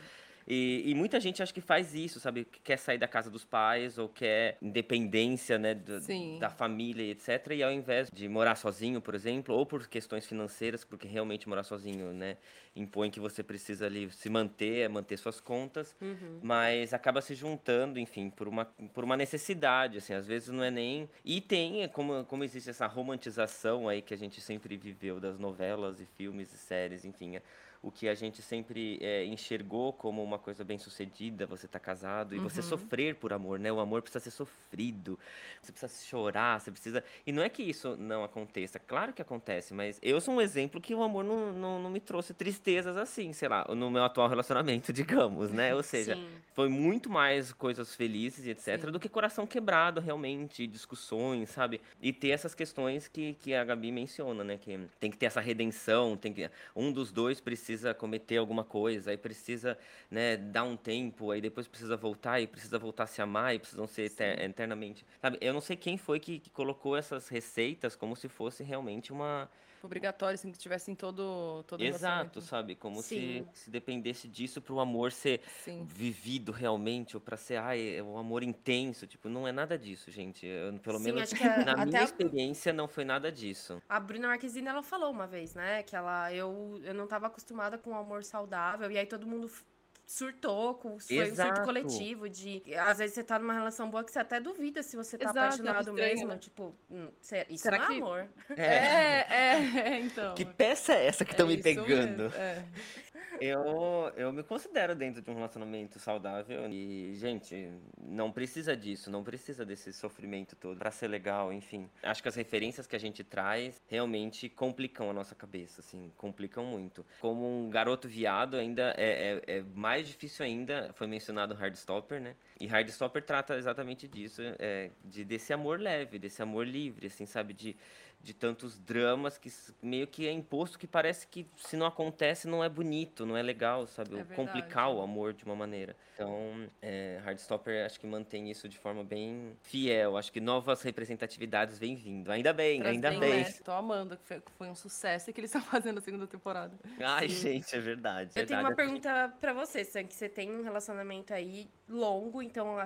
E, e muita gente acha que faz isso, sabe? Que quer sair da casa dos pais ou quer independência, né? do- da família, e etc. E ao invés de morar sozinho, por exemplo, ou por questões financeiras, porque realmente morar sozinho, né? Impõe que você precisa ali se manter, manter suas contas mas acaba se juntando, enfim, por uma, por uma necessidade, assim, às vezes não é nem... E tem, é como, como existe essa romantização aí que a gente sempre viveu das novelas e filmes e séries, enfim, é, o que a gente sempre é, enxergou como uma coisa bem sucedida, você tá casado, e você sofrer por amor, né? O amor precisa ser sofrido, você precisa chorar, você precisa... E não é que isso não aconteça, claro que acontece, mas eu sou um exemplo que o amor não, não, não me trouxe tristezas assim, sei lá, no meu atual relacionamento, digamos, né? Ou seja, Sim. foi muito mais coisas felizes e etc. Sim. do que coração quebrado, realmente, discussões, sabe? E ter essas questões que, que a Gabi menciona, né? Que tem que ter essa redenção, tem que um dos dois precisa cometer alguma coisa, aí precisa, né, dar um tempo, aí depois precisa voltar e precisa voltar a se amar e precisam ser eter- eternamente, sabe? Eu não sei quem foi que, que colocou essas receitas como se fosse realmente uma obrigatório, assim, que tivesse em todo, todo Exato, sabe? Como se, se dependesse disso pro amor ser Sim. vivido realmente, ou pra ser, ai, é um amor intenso. Tipo, não é nada disso, gente. Eu, pelo Sim, menos a- na minha a- experiência não foi nada disso. A Bruna Marquezine, ela falou uma vez, né? Que ela, eu, eu não tava acostumada com o amor saudável. E aí todo mundo surtou, com, foi um Exato. surto coletivo de... Às vezes você tá numa relação boa que você até duvida se você tá Exato, é apaixonado estranho, mesmo. né? Tipo, hum, isso Será não é que- amor. É. É, é, é, então. Que peça é essa que estão é me pegando? Eu, eu me considero dentro de um relacionamento saudável e, gente, não precisa disso, não precisa desse sofrimento todo pra ser legal, enfim. Acho que as referências que a gente traz realmente complicam a nossa cabeça, assim, complicam muito. Como um garoto viado, ainda é, é, é mais difícil ainda, foi mencionado Hardstopper, né? E Hardstopper trata exatamente disso, é, de, desse amor leve, desse amor livre, assim, sabe? De, de tantos dramas que meio que é imposto que parece que se não acontece não é bonito, não é legal, sabe? É O Complicar verdade. o amor de uma maneira. Então, é, Hardstopper acho que mantém isso de forma bem fiel. Acho que novas representatividades vêm vindo. Ainda bem, Traz ainda bem, bem. né? Tô amando, que foi, que foi um sucesso e que eles estão fazendo a segunda temporada. Ai, gente, é verdade. Eu tenho uma verdade. pergunta pra você, Sam, que você tem um relacionamento aí longo, então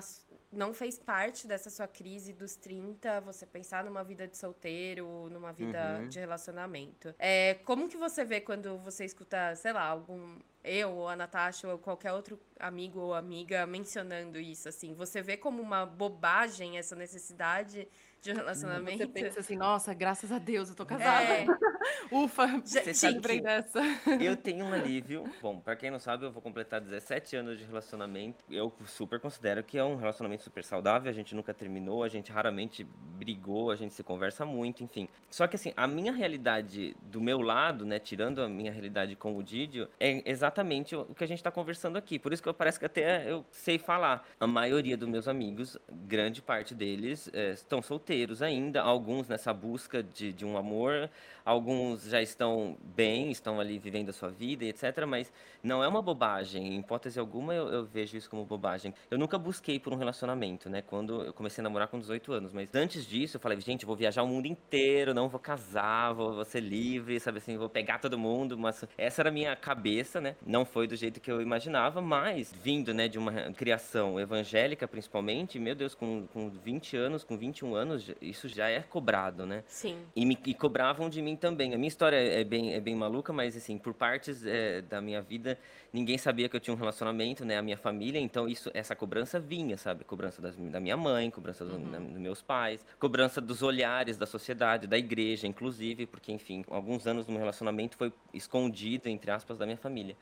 não fez parte dessa sua crise dos 30, você pensar numa vida de solteiro, numa vida Uhum. de relacionamento. É, como que você vê quando você escuta, sei lá, algum eu ou a Natasha ou qualquer outro amigo ou amiga mencionando isso assim? Você vê como uma bobagem essa necessidade de um relacionamento? Você pensa assim, nossa, graças a Deus, eu tô casada. É, Ufa, Você sabe lembrei dessa. Eu tenho um alívio. Bom, pra quem não sabe, eu vou completar 17 anos de relacionamento. Eu super considero que é um relacionamento super saudável. A gente nunca terminou, a gente raramente brigou, a gente se conversa muito, enfim. Só que assim, a minha realidade do meu lado, né, tirando a minha realidade com o Didio, é exatamente o que a gente tá conversando aqui. Por isso que eu parece que até eu sei falar. A maioria dos meus amigos, grande parte deles, eh, estão solteiros ainda, alguns nessa busca de, de um amor, alguns já estão bem, estão ali vivendo a sua vida, etc. Mas não é uma bobagem, em hipótese alguma eu, eu vejo isso como bobagem. Eu nunca busquei por um relacionamento, né? Quando eu comecei a namorar com 18 anos, mas antes disso eu falei, gente, vou viajar o mundo inteiro, não vou casar, vou, vou ser livre, sabe assim, vou pegar todo mundo. Mas essa era a minha cabeça, né? Não foi do jeito que eu imaginava, mas vindo, né, de uma criação evangélica, principalmente, meu Deus, com, com 20 anos, com 21 anos, isso já é cobrado, né? sim. E, me, e cobravam de mim também. A minha história é bem, é bem maluca, mas assim, por partes é, da minha vida, ninguém sabia que eu tinha um relacionamento, né? A minha família, então isso, essa cobrança vinha, sabe? Cobrança das- da minha mãe, cobrança do- da- dos meus pais, cobrança dos olhares da sociedade, da igreja, inclusive, porque, enfim, alguns anos no meu relacionamento foi escondido, entre aspas, da minha família.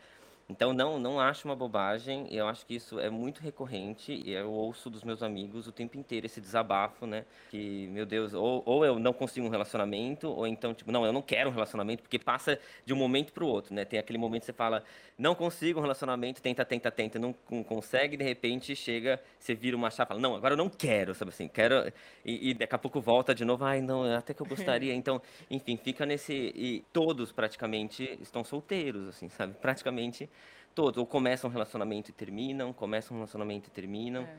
Então não, não acho uma bobagem, eu acho que isso é muito recorrente e eu ouço dos meus amigos o tempo inteiro esse desabafo, né? Que, meu Deus, ou, ou eu não consigo um relacionamento, ou então, tipo, não, eu não quero um relacionamento, porque passa de um momento pro outro, né? Tem aquele momento que você fala, não consigo um relacionamento, tenta, tenta, tenta, não con- consegue, de repente chega, você vira uma chave fala, não, agora eu não quero, sabe assim, quero, e, e daqui a pouco volta de novo, ai, não, até que eu gostaria, então, enfim, fica nesse, e todos praticamente estão solteiros, assim, sabe? Praticamente todos, ou começam um relacionamento e terminam, começam um relacionamento e terminam, é,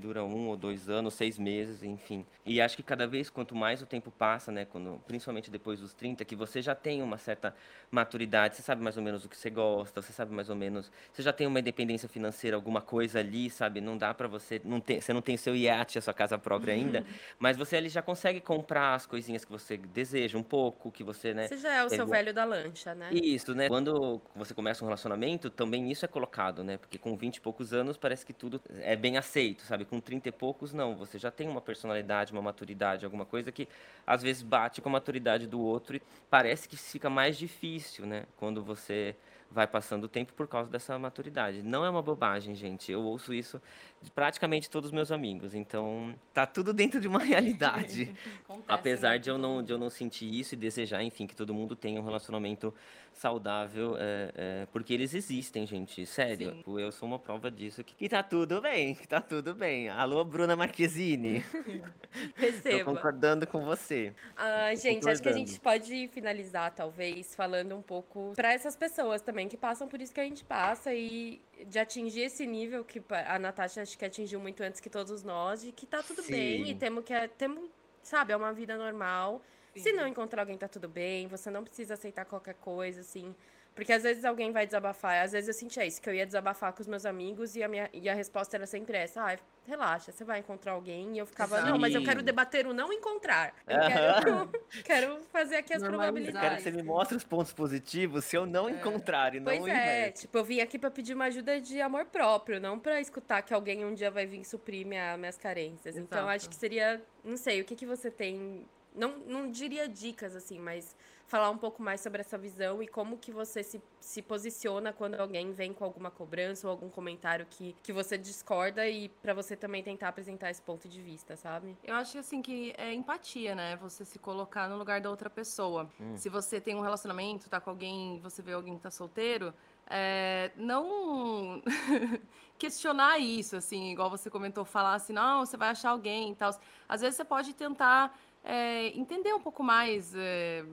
duram um ou dois anos, seis meses, enfim. E acho que cada vez, quanto mais o tempo passa, né, quando, principalmente depois dos 30, que você já tem uma certa maturidade, você sabe mais ou menos o que você gosta, você sabe mais ou menos, você já tem uma independência financeira, alguma coisa ali, sabe? Não dá pra você, não ter, você não tem seu iate, a sua casa própria ainda, mas você ali já consegue comprar as coisinhas que você deseja um pouco, que você, né? Você já é o seu pegou- velho da lancha, né? isso, né? Quando você começa um relacionamento, também isso é colocado, né? Porque com 20 e poucos anos parece que tudo é bem aceito, sabe? Com 30 e poucos, não. Você já tem uma personalidade, uma maturidade, alguma coisa que às vezes bate com a maturidade do outro e parece que fica mais difícil, né? Quando você vai passando o tempo por causa dessa maturidade. Não é uma bobagem, gente. Eu ouço isso de praticamente todos os meus amigos. Então, tá tudo dentro de uma realidade. Acontece, Apesar né? de eu não de eu não sentir isso e desejar, enfim, que todo mundo tenha um relacionamento saudável, é, é, porque eles existem, gente, sério. Tipo, Eu sou uma prova disso, que, que tá tudo bem, que tá tudo bem. Alô, Bruna Marquezine. Tô Receba. concordando com você. Ah, gente, acho que a gente pode finalizar, talvez, falando um pouco para essas pessoas também que passam por isso que a gente passa e de atingir esse nível que a Natasha acho que atingiu muito antes que todos nós, de que tá tudo bem Sim. e temos que temos, sabe, é uma vida normal. Se não encontrar alguém, tá tudo bem. Você não precisa aceitar qualquer coisa, assim. Porque às vezes alguém vai desabafar. Às vezes eu sentia isso, que eu ia desabafar com os meus amigos e a, minha, e a resposta era sempre essa. Ah, relaxa, você vai encontrar alguém. E eu ficava, não, mas eu quero Sim. debater o não encontrar. Eu Aham. quero, quero fazer aqui as Eu quero probabilidades. que você me mostre os pontos positivos se eu não encontrar e não Pois é, tipo, eu vim aqui pra pedir uma ajuda de amor próprio, não pra escutar que alguém um dia vai vir suprir minha, minhas carências. Então, Exato. acho que seria, não sei, o que, que você tem. Não, não diria dicas, assim, mas falar um pouco mais sobre essa visão e como que você se, se posiciona quando alguém vem com alguma cobrança ou algum comentário que, que você discorda e pra você também tentar apresentar esse ponto de vista, sabe? Eu acho assim que é empatia, né? Você se colocar no lugar da outra pessoa. Hum. Se você tem um relacionamento, tá com alguém, você vê alguém que tá solteiro, é, não questionar isso, assim, igual você comentou, falar assim, não, você vai achar alguém e tal. Às vezes você pode tentar é, entender um pouco mais. é,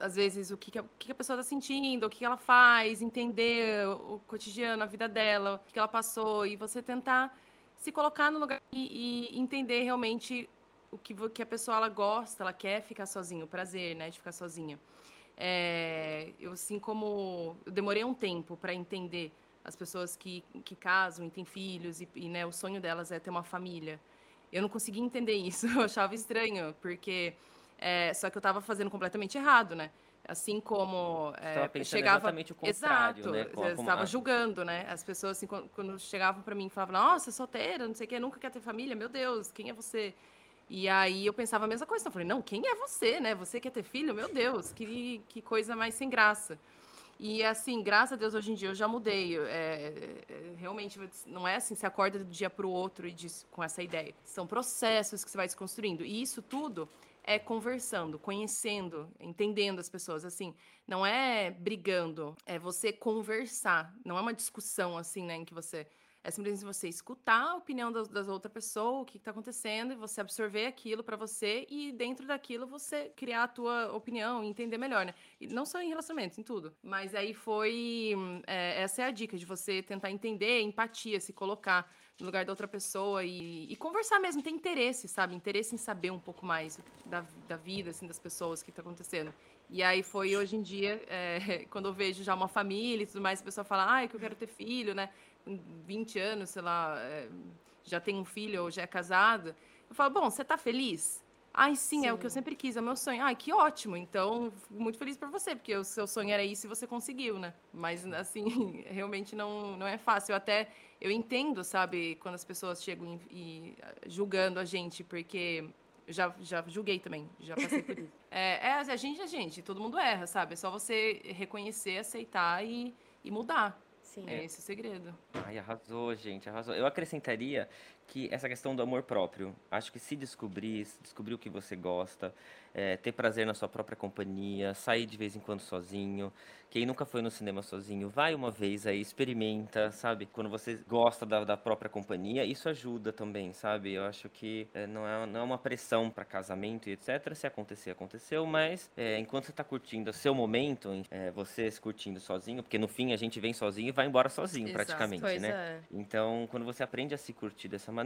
às vezes o que, que, a, o que a pessoa está sentindo, o que, ela faz, entender o cotidiano, a vida dela, o que, ela passou, e você tentar se colocar no lugar e, e entender realmente o que, que a pessoa ela gosta, ela quer ficar sozinha, o prazer, né, de ficar sozinha. É, eu assim como eu demorei um tempo para entender as pessoas que, que casam e têm filhos e, e, né, o sonho delas é ter uma família. Eu não conseguia entender isso, eu achava estranho, porque é, só que eu estava fazendo completamente errado, né? Assim como é, chegava exatamente o contrário, exato, né, com- eu como estava a- julgando, né? As pessoas assim quando, quando chegavam para mim falavam: "Nossa, solteira, não sei o que, nunca quer ter família, meu Deus, quem é você?" E aí eu pensava a mesma coisa. Eu falei, não, quem é você, né? Você quer ter filho? Meu Deus, que, que coisa mais sem graça. E assim, graças a Deus, hoje em dia eu já mudei. Eu, é, é, realmente, não é assim, você acorda do dia para o outro e diz com essa ideia. São processos que você vai desconstruindo. E isso tudo é conversando, conhecendo, entendendo as pessoas. Assim, não é brigando, é você conversar. Não é uma discussão assim, né, em que você é simplesmente você escutar a opinião das, das outras pessoas, o que está acontecendo, e você absorver aquilo para você e dentro daquilo você criar a tua opinião e entender melhor, né? E não só em relacionamentos, em tudo. Mas aí foi. é, essa é a dica de você tentar entender, empatia, se colocar no lugar da outra pessoa e, e conversar mesmo, ter interesse, sabe? Interesse em saber um pouco mais da, da vida, assim, das pessoas, o que está acontecendo. E aí foi hoje em dia, é, quando eu vejo já uma família e tudo mais, a pessoa fala, ah, que eu quero ter filho, né? Com 20 anos, sei lá, é, já tem um filho ou já é casado. Eu falo, bom, você tá feliz? Ai, sim, é o que eu sempre quis, é o meu sonho. Ai, que ótimo. Então, muito feliz por você, porque o seu sonho era isso e você conseguiu, né? Mas, assim, realmente não, não é fácil. Eu até, eu entendo, sabe, quando as pessoas chegam e, e julgando a gente, porque eu já, já julguei também, já passei por isso. É, é, a gente é gente, todo mundo erra, sabe? É só você reconhecer, aceitar e, e mudar. Sim. É esse o segredo. Ai, arrasou, gente, arrasou. Eu acrescentaria que essa questão do amor próprio, acho que se descobrir, se descobrir o que você gosta, é, ter prazer na sua própria companhia, sair de vez em quando sozinho. Quem nunca foi no cinema sozinho, vai uma vez aí, experimenta, sabe? Quando você gosta da, da própria companhia, isso ajuda também, sabe? Eu acho que é, não, é, não é uma pressão para casamento e etc. Se acontecer, aconteceu, mas é, enquanto você tá curtindo o seu momento, é, você se curtindo sozinho, porque no fim a gente vem sozinho e vai embora sozinho, Exato. praticamente, né? é. Então, quando você aprende a se curtir dessa maneira,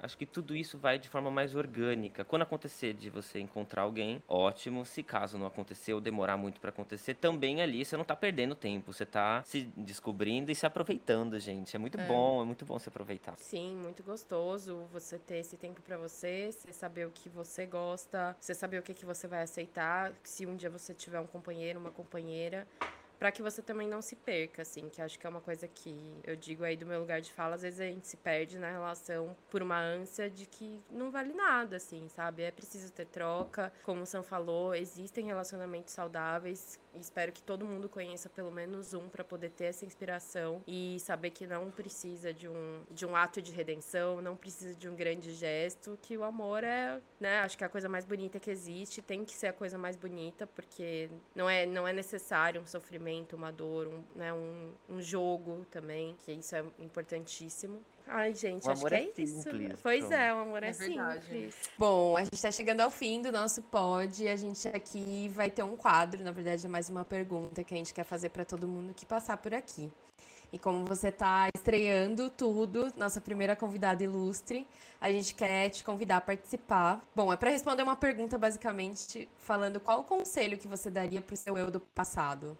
acho que tudo isso vai de forma mais orgânica. Quando acontecer de você encontrar alguém, ótimo. Se caso não acontecer ou demorar muito pra acontecer, também ali você não tá perdendo tempo, você tá se descobrindo e se aproveitando, gente. É muito bom, é muito bom se aproveitar. Sim, muito gostoso você ter esse tempo pra você, você saber o que você gosta, você saber o que, que você vai aceitar, se um dia você tiver um companheiro, uma companheira, Pra que você também não se perca, assim, que acho que é uma coisa que eu digo aí do meu lugar de fala, às vezes a gente se perde na relação por uma ânsia de que não vale nada, assim, sabe? É preciso ter troca, como o Sam falou, existem relacionamentos saudáveis, espero que todo mundo conheça pelo menos um pra poder ter essa inspiração e saber que não precisa de um, de um ato de redenção, não precisa de um grande gesto, que o amor é, né, acho que é a coisa mais bonita que existe, tem que ser a coisa mais bonita, porque não é, não é necessário um sofrimento, uma dor, um, né, um, um jogo também, que isso é importantíssimo. Ai, gente, O acho amor que é é, isso. simples, Pois pronto. é, o amor é, É verdade. simples. Bom, a gente tá chegando ao fim do nosso pod. A gente aqui vai ter um quadro, na verdade é mais uma pergunta que a gente quer fazer para todo mundo que passar por aqui. E como você está estreando tudo, nossa primeira convidada ilustre, a gente quer te convidar a participar. Bom, é para responder uma pergunta basicamente falando qual o conselho que você daria para o seu eu do passado.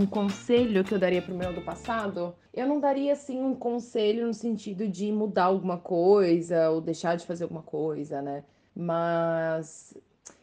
Um conselho que eu daria pro meu do passado, eu não daria assim um conselho no sentido de mudar alguma coisa ou deixar de fazer alguma coisa, né? Mas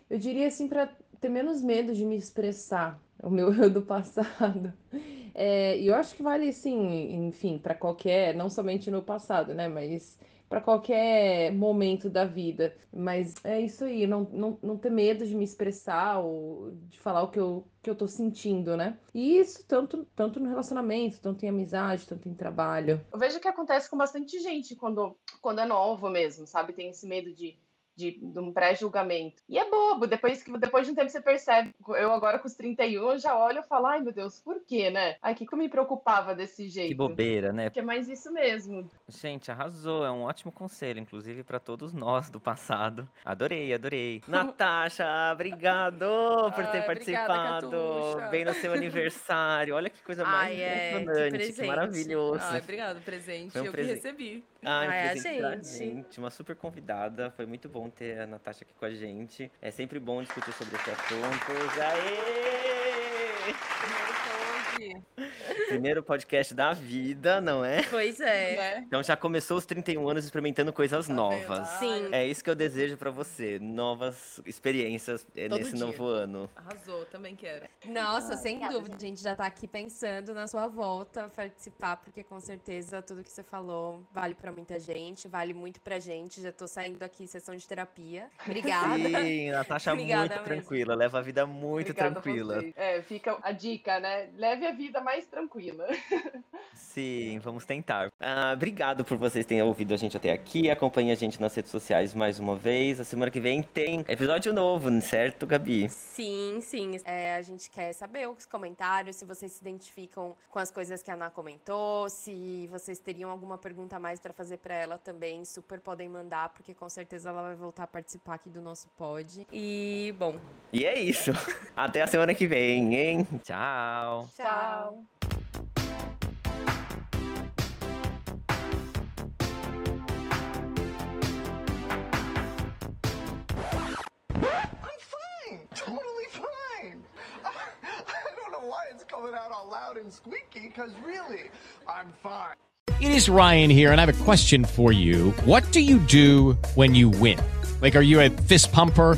eu diria assim para ter menos medo de me expressar, o meu eu do passado. É, e eu acho que vale assim, enfim, para qualquer, não somente no passado, né? Mas para qualquer momento da vida. Mas é isso aí, não, não, não ter medo de me expressar ou de falar o que eu, que eu tô sentindo, né? E isso tanto, tanto no relacionamento, tanto em amizade, tanto em trabalho. Eu vejo que acontece com bastante gente quando, quando é novo mesmo, sabe? Tem esse medo de de, de um pré-julgamento. E é bobo, depois, que, depois de um tempo você percebe. Eu agora com os 31 já olho e falo, ai meu Deus, por quê, né? Ai, que, que eu me preocupava desse jeito? Que bobeira, né? Que é mais isso mesmo. Gente, arrasou. É um ótimo conselho, inclusive para todos nós do passado. Adorei, adorei. Natasha, obrigado por ter Ai, participado. obrigada, Bem no seu aniversário. Olha que coisa mais Ai, é, que impressionante, que, presente. maravilhoso. Ai, obrigado, presente. Um eu presente. que recebi. Ai, Ai, a presente pra gente. gente. Uma super convidada. Foi muito bom ter a Natasha aqui com a gente. É sempre bom discutir sobre esse assunto. Aê! Primeiro podcast da vida, não é? Pois é. Né? Então já começou os 31 anos experimentando coisas Tá novas. Sim. É isso que eu desejo pra você, novas experiências eh, Todo nesse dia. novo ano. Arrasou, também quero. Nossa, sem dúvida, a gente já tá aqui pensando na sua volta a participar, porque com certeza tudo que você falou vale pra muita gente, vale muito pra gente. Já tô saindo aqui sessão de terapia. Obrigada. Sim, Natasha Obrigada muito mesmo. tranquila, leva a vida muito Obrigada tranquila. É, fica a dica, né? Leve a vida mais tranquila. Sim, vamos tentar. Ah, obrigado por vocês terem ouvido a gente até aqui. Acompanhe a gente nas redes sociais mais uma vez. A semana que vem tem episódio novo, certo, Gabi? Sim, sim. É, a gente quer saber os comentários, se vocês se identificam com as coisas que a Ana comentou, se vocês teriam alguma pergunta a mais pra fazer pra ela também, super podem mandar, porque com certeza ela vai voltar a participar aqui do nosso pod. E, bom, E é isso. Até a semana que vem, hein? Tchau. Tchau. Out all loud and squeaky, because really, I'm fine. It is Ryan here, and I have a question for you. What do you do when you win? Like, are you a fist pumper?